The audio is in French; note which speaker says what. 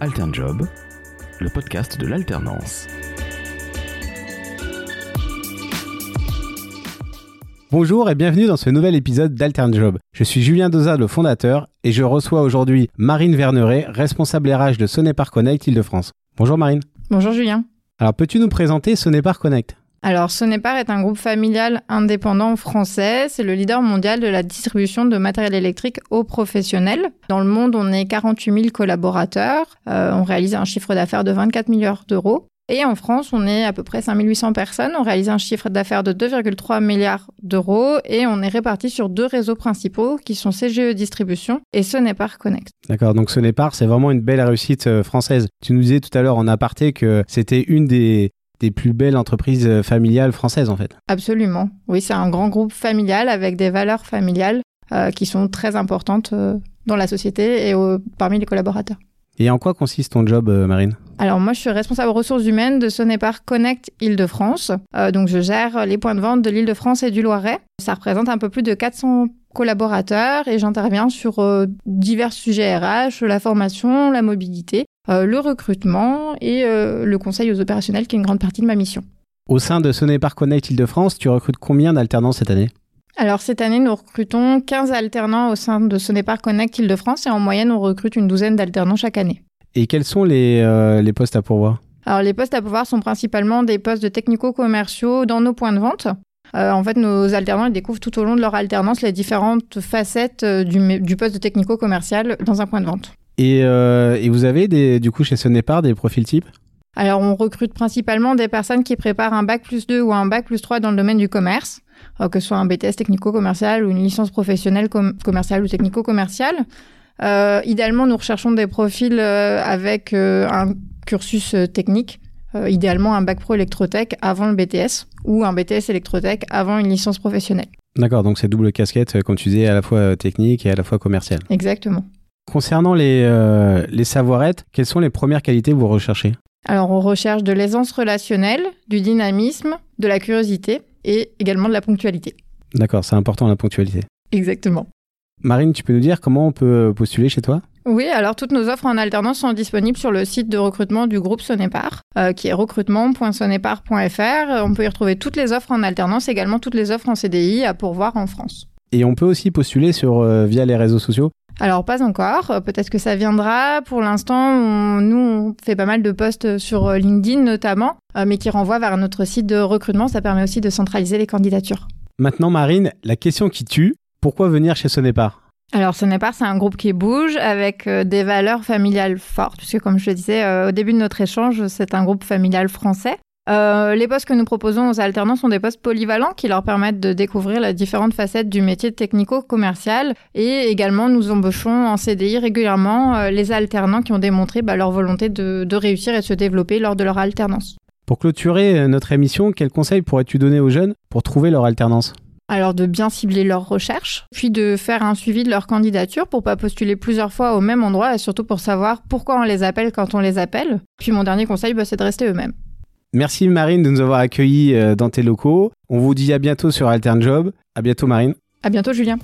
Speaker 1: Alternjob, le podcast de l'alternance.
Speaker 2: Bonjour et bienvenue dans ce nouvel épisode d'Alternjob. Je suis Julien Doza, le fondateur, et je reçois aujourd'hui Marine Verneret, responsable RH de Sonépar Connect Île-de-France. Bonjour Marine.
Speaker 3: Bonjour Julien.
Speaker 2: Alors peux-tu nous présenter Sonépar Connect?
Speaker 3: Alors, Sonépar est un groupe familial indépendant français. C'est le leader mondial de la distribution de matériel électrique aux professionnels. Dans le monde, on est 48 000 collaborateurs. Euh, on réalise un chiffre d'affaires de 24 milliards d'euros. Et en France, on est à peu près 5800 personnes. On réalise un chiffre d'affaires de 2,3 milliards d'euros et on est réparti sur deux réseaux principaux qui sont CGE Distribution et Sonépar Connect.
Speaker 2: D'accord, donc Sonépar, c'est vraiment une belle réussite euh, française. Tu nous disais tout à l'heure en aparté que c'était une des, des plus belles entreprises euh, familiales françaises en fait.
Speaker 3: Absolument. Oui, c'est un grand groupe familial avec des valeurs familiales euh, qui sont très importantes dans la société et parmi les collaborateurs.
Speaker 2: Et en quoi consiste ton job, Marine?
Speaker 3: Alors moi, je suis responsable ressources humaines de Sonépar Connect Île-de-France. Euh, donc je gère les points de vente de l'Île-de-France et du Loiret. Ça représente un peu plus de 400 collaborateurs et j'interviens sur euh, divers sujets RH, la formation, la mobilité, euh, le recrutement et le conseil aux opérationnels qui est une grande partie de ma mission.
Speaker 2: Au sein de Sonépar Connect Île-de-France, tu recrutes combien d'alternants cette année?
Speaker 3: Alors cette année, nous recrutons 15 alternants au sein de Sonépar Connect Île-de-France et en moyenne, on recrute une douzaine d'alternants chaque année.
Speaker 2: Et quels sont les, euh, les postes à pourvoir?
Speaker 3: Alors les postes à pourvoir sont principalement des postes de technico-commerciaux dans nos points de vente. Euh, en fait, nos alternants ils découvrent tout au long de leur alternance les différentes facettes euh, du, du poste de technico-commercial dans un point de vente.
Speaker 2: Et, et vous avez des, du coup chez Sonépar des profils types?
Speaker 3: Alors, on recrute principalement des personnes qui préparent un bac plus 2 ou un bac plus 3 dans le domaine du commerce, que ce soit un BTS technico-commercial ou une licence professionnelle commerciale ou technico-commerciale. Euh, idéalement, nous recherchons des profils euh, avec euh, un cursus technique, idéalement un bac pro électrotech avant le BTS ou un BTS électrotech avant une licence professionnelle.
Speaker 2: D'accord, donc c'est double casquette, comme tu disais, à la fois technique et à la fois commerciale.
Speaker 3: Exactement.
Speaker 2: Concernant les, les savoir-être, quelles sont les premières qualités que vous recherchez?
Speaker 3: Alors, on recherche de l'aisance relationnelle, du dynamisme, de la curiosité et également de la ponctualité.
Speaker 2: D'accord, c'est important la ponctualité.
Speaker 3: Exactement.
Speaker 2: Marine, tu peux nous dire comment on peut postuler chez toi?
Speaker 3: Oui, alors toutes nos offres en alternance sont disponibles sur le site de recrutement du groupe Sonépar, euh, qui est recrutement.sonépar.fr. On peut y retrouver toutes les offres en alternance, également toutes les offres en CDI à pourvoir en France.
Speaker 2: Et on peut aussi postuler sur euh, via les réseaux sociaux?
Speaker 3: Alors pas encore, euh, peut-être que ça viendra. Pour l'instant, nous on fait pas mal de posts sur LinkedIn notamment, mais qui renvoient vers notre site de recrutement. Ça permet aussi de centraliser les candidatures.
Speaker 2: Maintenant, Marine, la question qui tue, pourquoi venir chez Sonépar
Speaker 3: alors, Sonépar, c'est un groupe qui bouge avec euh, des valeurs familiales fortes, puisque comme je le disais euh, au début de notre échange, c'est un groupe familial français. Euh, les postes que nous proposons aux alternants sont des postes polyvalents qui leur permettent de découvrir les différentes facettes du métier technico-commercial et également nous embauchons en CDI régulièrement les alternants qui ont démontré bah, leur volonté de, de réussir et de se développer lors de leur alternance.
Speaker 2: Pour clôturer notre émission, quels conseils pourrais-tu donner aux jeunes pour trouver leur alternance?
Speaker 3: Alors de bien cibler leurs recherches, puis de faire un suivi de leur candidature pour pas postuler plusieurs fois au même endroit et surtout pour savoir pourquoi on les appelle quand on les appelle. Puis mon dernier conseil, bah, c'est de rester eux-mêmes.
Speaker 2: Merci Marine de nous avoir accueillis euh, dans tes locaux. On vous dit à bientôt sur Alternjob. À bientôt Marine.
Speaker 3: À bientôt Julien.